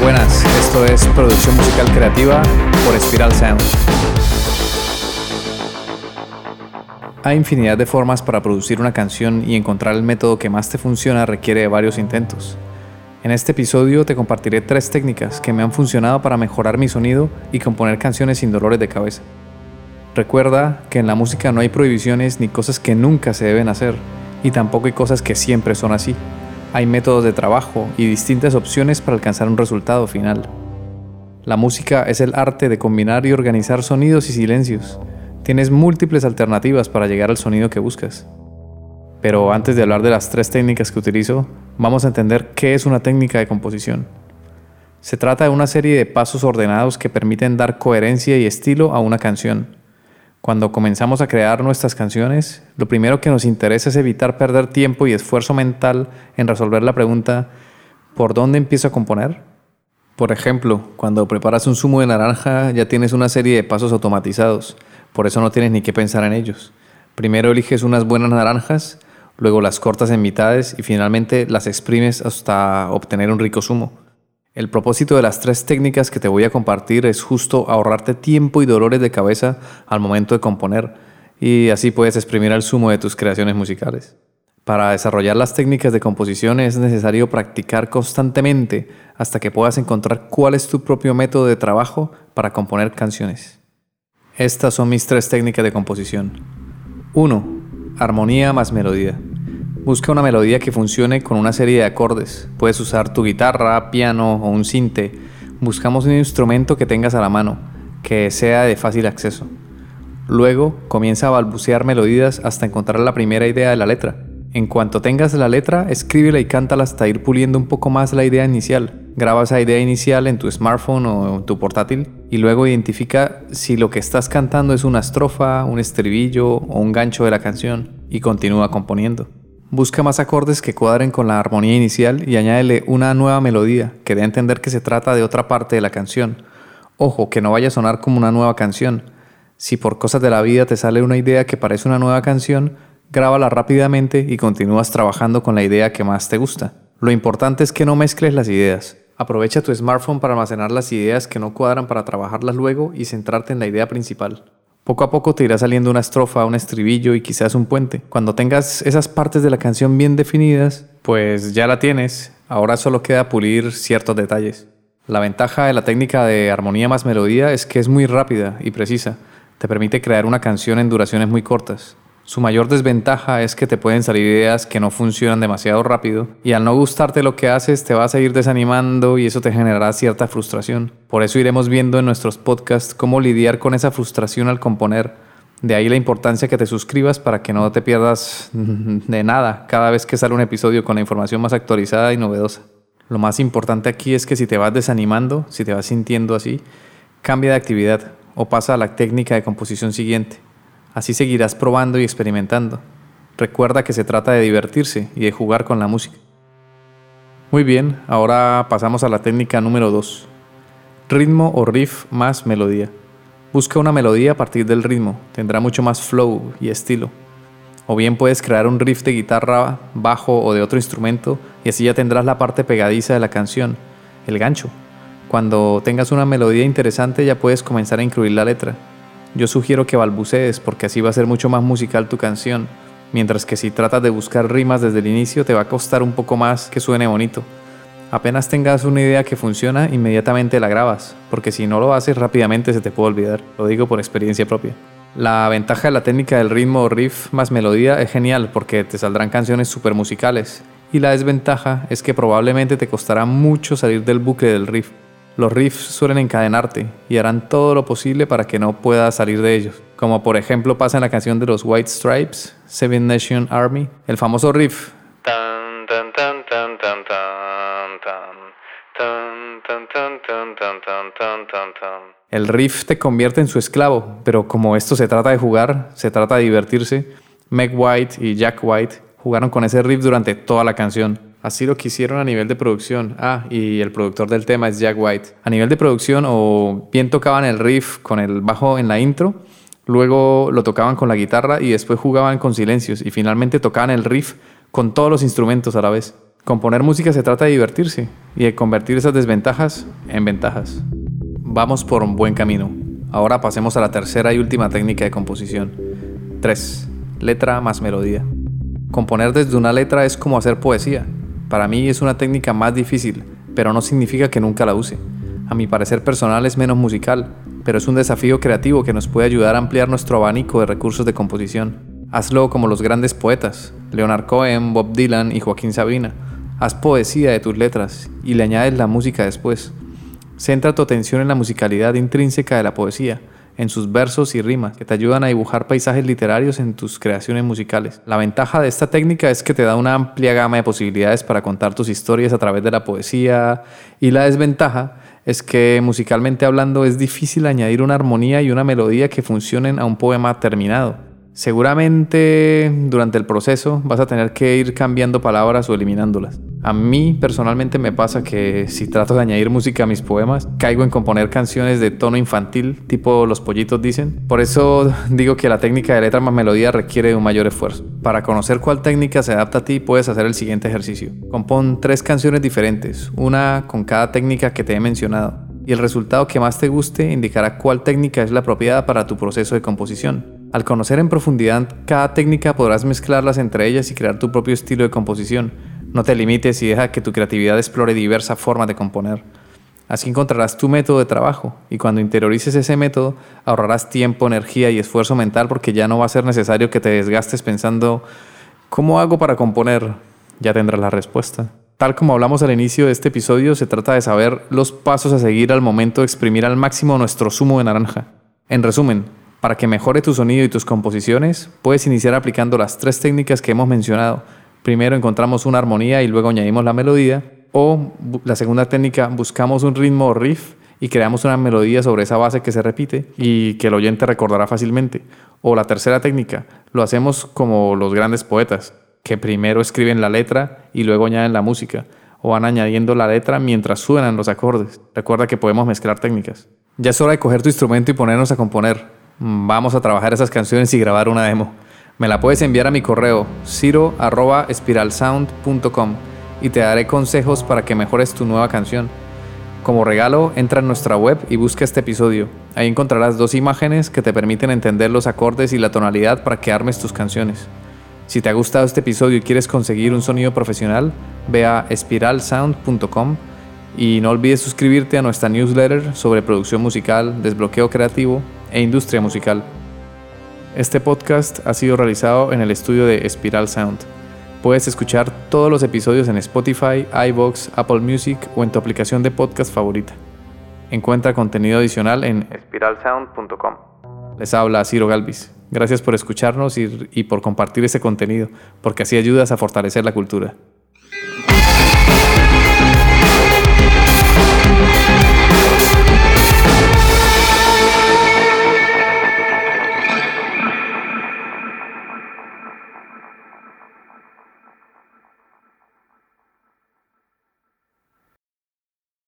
buenas. Esto es Producción Musical Creativa por Spiral Sound. Hay infinidad de formas para producir una canción y encontrar el método que más te funciona requiere de varios intentos. En este episodio te compartiré tres técnicas que me han funcionado para mejorar mi sonido y componer canciones sin dolores de cabeza. Recuerda que en la música no hay prohibiciones ni cosas que nunca se deben hacer, y tampoco hay cosas que siempre son así. Hay métodos de trabajo y distintas opciones para alcanzar un resultado final. La música es el arte de combinar y organizar sonidos y silencios. Tienes múltiples alternativas para llegar al sonido que buscas. Pero antes de hablar de las tres técnicas que utilizo, vamos a entender qué es una técnica de composición. Se trata de una serie de pasos ordenados que permiten dar coherencia y estilo a una canción. Cuando comenzamos a crear nuestras canciones, lo primero que nos interesa es evitar perder tiempo y esfuerzo mental en resolver la pregunta ¿por dónde empiezo a componer? Por ejemplo, cuando preparas un zumo de naranja ya tienes una serie de pasos automatizados, por eso no tienes ni que pensar en ellos. Primero eliges unas buenas naranjas, luego las cortas en mitades y finalmente las exprimes hasta obtener un rico zumo. El propósito de las tres técnicas que te voy a compartir es justo ahorrarte tiempo y dolores de cabeza al momento de componer y así puedes exprimir el zumo de tus creaciones musicales. Para desarrollar las técnicas de composición es necesario practicar constantemente hasta que puedas encontrar cuál es tu propio método de trabajo para componer canciones. Estas son mis tres técnicas de composición. 1. Armonía más melodía. Busca una melodía que funcione con una serie de acordes. Puedes usar tu guitarra, piano o un cinte. Buscamos un instrumento que tengas a la mano, que sea de fácil acceso. Luego comienza a balbucear melodías hasta encontrar la primera idea de la letra. En cuanto tengas la letra, escríbela y cántala hasta ir puliendo un poco más la idea inicial. Graba esa idea inicial en tu smartphone o tu portátil y luego identifica si lo que estás cantando es una estrofa, un estribillo o un gancho de la canción y continúa componiendo. Busca más acordes que cuadren con la armonía inicial y añádele una nueva melodía que dé a entender que se trata de otra parte de la canción. Ojo, que no vaya a sonar como una nueva canción. Si por cosas de la vida te sale una idea que parece una nueva canción, grábala rápidamente y continúas trabajando con la idea que más te gusta. Lo importante es que no mezcles las ideas. Aprovecha tu smartphone para almacenar las ideas que no cuadran para trabajarlas luego y centrarte en la idea principal. Poco a poco te irá saliendo una estrofa, un estribillo y quizás un puente. Cuando tengas esas partes de la canción bien definidas, pues ya la tienes. Ahora solo queda pulir ciertos detalles. La ventaja de la técnica de armonía más melodía es que es muy rápida y precisa. Te permite crear una canción en duraciones muy cortas. Su mayor desventaja es que te pueden salir ideas que no funcionan demasiado rápido y al no gustarte lo que haces te vas a ir desanimando y eso te generará cierta frustración. Por eso iremos viendo en nuestros podcasts cómo lidiar con esa frustración al componer. De ahí la importancia que te suscribas para que no te pierdas de nada cada vez que sale un episodio con la información más actualizada y novedosa. Lo más importante aquí es que si te vas desanimando, si te vas sintiendo así, cambia de actividad o pasa a la técnica de composición siguiente. Así seguirás probando y experimentando. Recuerda que se trata de divertirse y de jugar con la música. Muy bien, ahora pasamos a la técnica número 2. Ritmo o riff más melodía. Busca una melodía a partir del ritmo, tendrá mucho más flow y estilo. O bien puedes crear un riff de guitarra, bajo o de otro instrumento y así ya tendrás la parte pegadiza de la canción, el gancho. Cuando tengas una melodía interesante ya puedes comenzar a incluir la letra. Yo sugiero que balbucees porque así va a ser mucho más musical tu canción, mientras que si tratas de buscar rimas desde el inicio te va a costar un poco más que suene bonito. Apenas tengas una idea que funciona, inmediatamente la grabas, porque si no lo haces rápidamente se te puede olvidar, lo digo por experiencia propia. La ventaja de la técnica del ritmo riff más melodía es genial porque te saldrán canciones súper musicales, y la desventaja es que probablemente te costará mucho salir del bucle del riff. Los riffs suelen encadenarte y harán todo lo posible para que no puedas salir de ellos, como por ejemplo pasa en la canción de los White Stripes, Seven Nation Army, el famoso riff. El riff te convierte en su esclavo, pero como esto se trata de jugar, se trata de divertirse, Meg White y Jack White jugaron con ese riff durante toda la canción. Así lo quisieron a nivel de producción. Ah, y el productor del tema es Jack White. A nivel de producción, o bien tocaban el riff con el bajo en la intro, luego lo tocaban con la guitarra y después jugaban con silencios y finalmente tocaban el riff con todos los instrumentos a la vez. Componer música se trata de divertirse. y de convertir esas desventajas en ventajas. Vamos por un buen camino. Ahora pasemos a la tercera y última técnica de composición. 3. Letra más melodía. Componer desde una letra es como hacer poesía. Para mí es una técnica más difícil, pero no significa que nunca la use. A mi parecer personal es menos musical, pero es un desafío creativo que nos puede ayudar a ampliar nuestro abanico de recursos de composición. Hazlo como los grandes poetas, Leonard Cohen, Bob Dylan y Joaquín Sabina. Haz poesía de tus letras y le añades la música después. Centra tu atención en la musicalidad intrínseca de la poesía, en sus versos y rimas, que te ayudan a dibujar paisajes literarios en tus creaciones musicales. La ventaja de esta técnica es que te da una amplia gama de posibilidades para contar tus historias a través de la poesía, y la desventaja es que musicalmente hablando es difícil añadir una armonía y una melodía que funcionen a un poema terminado. Seguramente durante el proceso vas a tener que ir cambiando palabras o eliminándolas. A mí personalmente me pasa que si trato de añadir música a mis poemas, caigo en componer canciones de tono infantil, tipo los pollitos dicen. Por eso digo que la técnica de letra más melodía requiere un mayor esfuerzo. Para conocer cuál técnica se adapta a ti, puedes hacer el siguiente ejercicio. Compón tres canciones diferentes, una con cada técnica que te he mencionado, y el resultado que más te guste indicará cuál técnica es la apropiada para tu proceso de composición. Al conocer en profundidad cada técnica podrás mezclarlas entre ellas y crear tu propio estilo de composición. No te limites y deja que tu creatividad explore diversas formas de componer. Así encontrarás tu método de trabajo y cuando interiorices ese método ahorrarás tiempo, energía y esfuerzo mental porque ya no va a ser necesario que te desgastes pensando ¿cómo hago para componer? Ya tendrás la respuesta. Tal como hablamos al inicio de este episodio, se trata de saber los pasos a seguir al momento de exprimir al máximo nuestro zumo de naranja. En resumen, para que mejore tu sonido y tus composiciones, puedes iniciar aplicando las tres técnicas que hemos mencionado. Primero encontramos una armonía y luego añadimos la melodía. O la segunda técnica, buscamos un ritmo o riff y creamos una melodía sobre esa base que se repite y que el oyente recordará fácilmente. O la tercera técnica, lo hacemos como los grandes poetas, que primero escriben la letra y luego añaden la música, o van añadiendo la letra mientras suenan los acordes. Recuerda que podemos mezclar técnicas. Ya es hora de coger tu instrumento y ponernos a componer. Vamos a trabajar esas canciones y grabar una demo. Me la puedes enviar a mi correo ciro.espiralsound.com y te daré consejos para que mejores tu nueva canción. Como regalo, entra en nuestra web y busca este episodio. Ahí encontrarás dos imágenes que te permiten entender los acordes y la tonalidad para que armes tus canciones. Si te ha gustado este episodio y quieres conseguir un sonido profesional, ve a espiralsound.com y no olvides suscribirte a nuestra newsletter sobre producción musical, desbloqueo creativo e industria musical. Este podcast ha sido realizado en el estudio de Spiral Sound. Puedes escuchar todos los episodios en Spotify, iBox, Apple Music o en tu aplicación de podcast favorita. Encuentra contenido adicional en spiralsound.com. Les habla Ciro Galvis. Gracias por escucharnos y, y por compartir ese contenido, porque así ayudas a fortalecer la cultura.